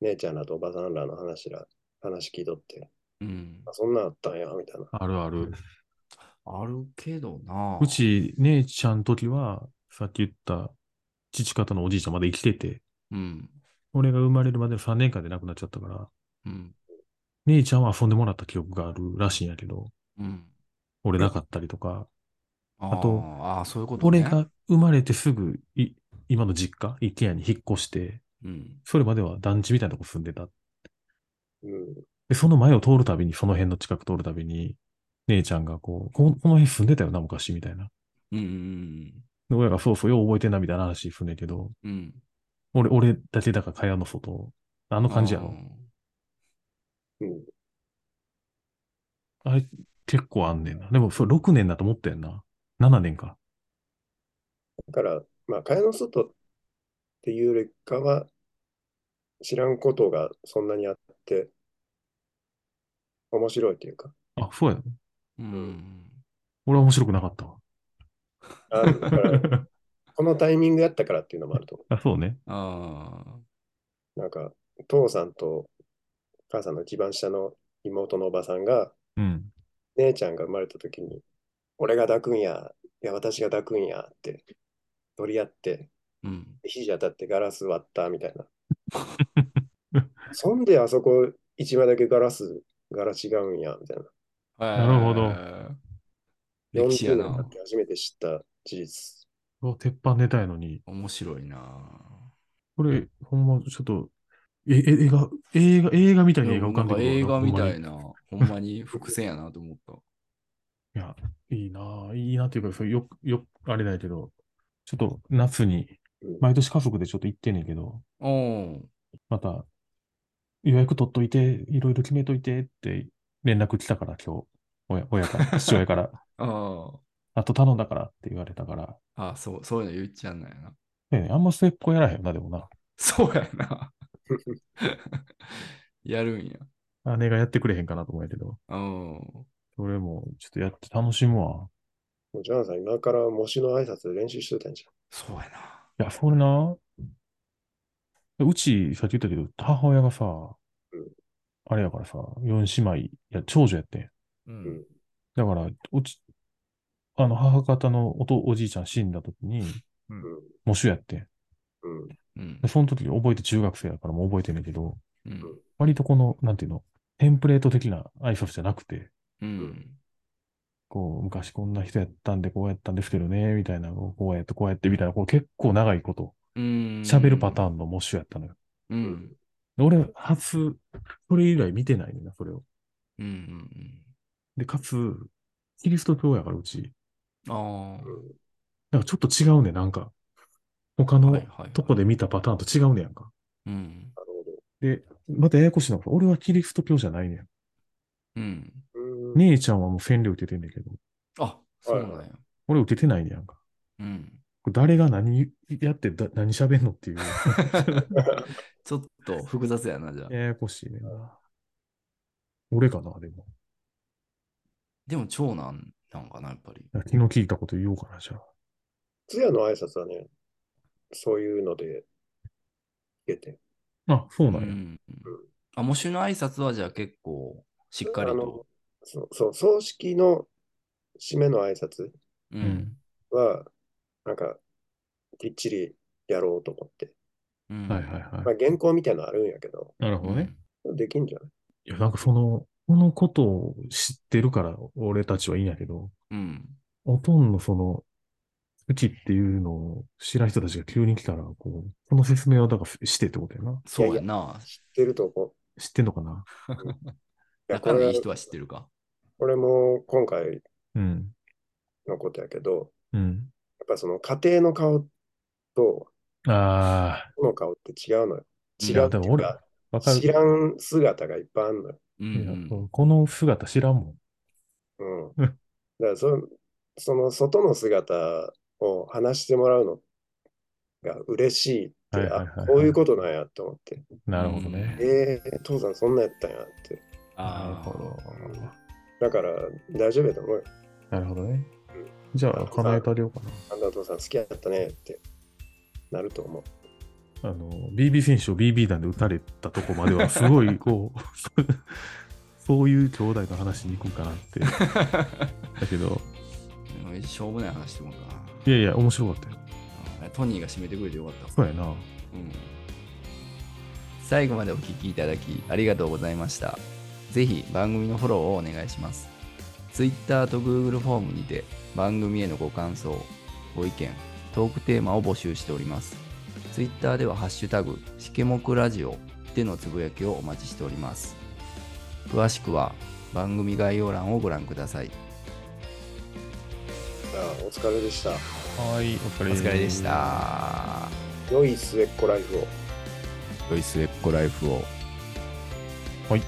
姉ちゃんらとおばさんらの話ら、話聞いとって、うんあ。そんなんあったんや、みたいな。あるある。あるけどな。うち、姉ちゃんの時は、さっき言った父方のおじいちゃんまだ生きてて、うん。俺が生まれるまでの3年間で亡くなっちゃったから、うん。姉ちゃんは遊んでもらった記憶があるらしいんやけど、うん。俺なかったりとか、あとーあー、そういうことね。俺が生まれてすぐい、今の実家、一軒家に引っ越して、うん。それまでは団地みたいなとこ住んでた。うん。で、その前を通るたびに、その辺の近く通るたびに、姉ちゃんがこう、ここの辺住んでたよな、昔、みたいな。うんうんで、親がそうそう、よう覚えてんな、みたいな話すんねんけど、うん。うん。俺、俺だけだから蚊帳の外、あの感じやろ。うん。あれ、結構あんねんな。でも、それ6年だと思ったよな。7年か。だから、まあ、蚊帳の外っていうよりかは、知らんことがそんなにあって、面白いというか、あ、そうやね。うん。俺は面白くなかったわ。あだから このタイミングやったからっていうのもあると思あ、そうね。ああ。う。なんか、父さんと母さんの一番下の妹のおばさんが、うん。姉ちゃんが生まれた時に、俺が抱くんや、いや、私が抱くんやって取り合って、うん。肘当たってガラス割ったみたいな。そんであそこ一枚だけガラス、柄違うんや、みたいな。なるほど歴史や40年経なっ。て初めて知った事実。鉄板ネタやのに。面白いな。これ、ほんま、ちょっと、え、え映画、映画、映画みたいに映画浮かなんでくるわ映画みたいな。な、ほんまに伏線やなと思った。いや、いいなぁいいなっていうか、それよ、よ、あれだけど、ちょっと夏に、うん毎年家族でちょっと行ってんねんけど、おーまた、予約取っといて、いろいろ決めといてって連絡来たから、今日、親、親から、父親から、ああと頼んだからって言われたから、あ。あそう、そういうの言っちゃうんだよな。ねえあんま末っ子やらへんよな、でもな。そうやな。やるんや。姉がやってくれへんかなと思うけど、うん。それもちょっとやって楽しむわ。もうジョナさん、今から模試の挨拶練習しといたんじそうやな。いや、それな、うち、さっき言ったけど、母親がさ、うんあれやからさ、四姉妹、いや、長女やってん。うゃん。だから、うち、あの、母方のおとおじいちゃん死んだ時に、うん。喪主やってん。うん。その時覚えて中学生やからもう覚えてんねんけど、うん。割とこの、なんていうの、テンプレート的な挨拶じゃなくて、うん。こう、昔こんな人やったんでこうやったんですけどね、みたいな、こうやってこうやってみたいな、こう結構長いこと、うん。喋るパターンの喪主やったのよ。うん。で俺、初、それ以来見てないねんな、それを。うん。うん。で、かつ、キリスト教やから、うち。ああ。うんなんかちょっと違うねん、なんか。他のとこで見たパターンと違うねんやんか。うん。なるほど。で、またややこしいのが、俺はキリスト教じゃないねん。うん。うん姉ちゃんはもう洗礼受けてんねんけど、あ、そうなんや。俺受けてないねんやんか。うん。誰が何やってだ何喋んのっていう。ちょっと複雑やな、じゃあ。ややこしいねんな。俺かな、でも。でも長男なんかな、やっぱり。昨日聞いたこと言おうかな、じゃあ。通夜の挨拶はね、そういうので聞けて。あ、そうなんや。ん。あ、喪主の挨拶はじゃあ結構しっかりとあの。そう、そう葬式の締めの挨拶ううんん。は、なんか、きっちりやろうと思って。うんはいはいはい。まあ、原稿みたいなのあるんやけど、なるほどね。できんじゃない？いや、なんかその、このことを知ってるから、俺たちはいいんやけど、うん。おとんのその、うちっていうのを知らん人たちが急に来たら、こう、この説明はだからしてってことやな。そうやな。知ってると思知ってんのかな？う。いやこれ仲のいい人は知ってるか。これも今回うん。のことやけど、うん。ぱその家庭の顔とあこの顔って違うのよ。うん違うっていうか、かる。知らん姿がいっぱいあるのよ。うんいやうん。この姿知らんもうん。うん だからそその外の姿を話してもらうのが嬉しいって、はいはいはいはいあ、こういうことなんやと思って。ん。なるほどね。えー、父さんそんなやったんやって。なるあほど。だから大丈夫やと思うよ。なるほどねうん。じゃあ、叶えてあげようかな。あんなお父さん好きやったねってなると思う。あの、BB 選手を BB 弾で撃たれたとこまでは、すごい、こう、そういう兄弟の話に行くんかなって。だけど、あ。しょうもない話してもらったな。いやいや、面白かったよ。あトニーが締めてくれてよかった。そうやな。うん最後までお聞きいただきありがとうございました。ぜひ番組のフォローをお願いします。Twitter と Google フォームにて番組へのご感想、ご意見、トークテーマを募集しております。Twitter ではハッシュタグ、しけもくラジオでのつぶやきをお待ちしております。詳しくは番組概要欄をご覧ください。お疲れでした。はい、お疲お疲れでし。た。良い末っ子ライフを。良い末っ子ライフを。はい。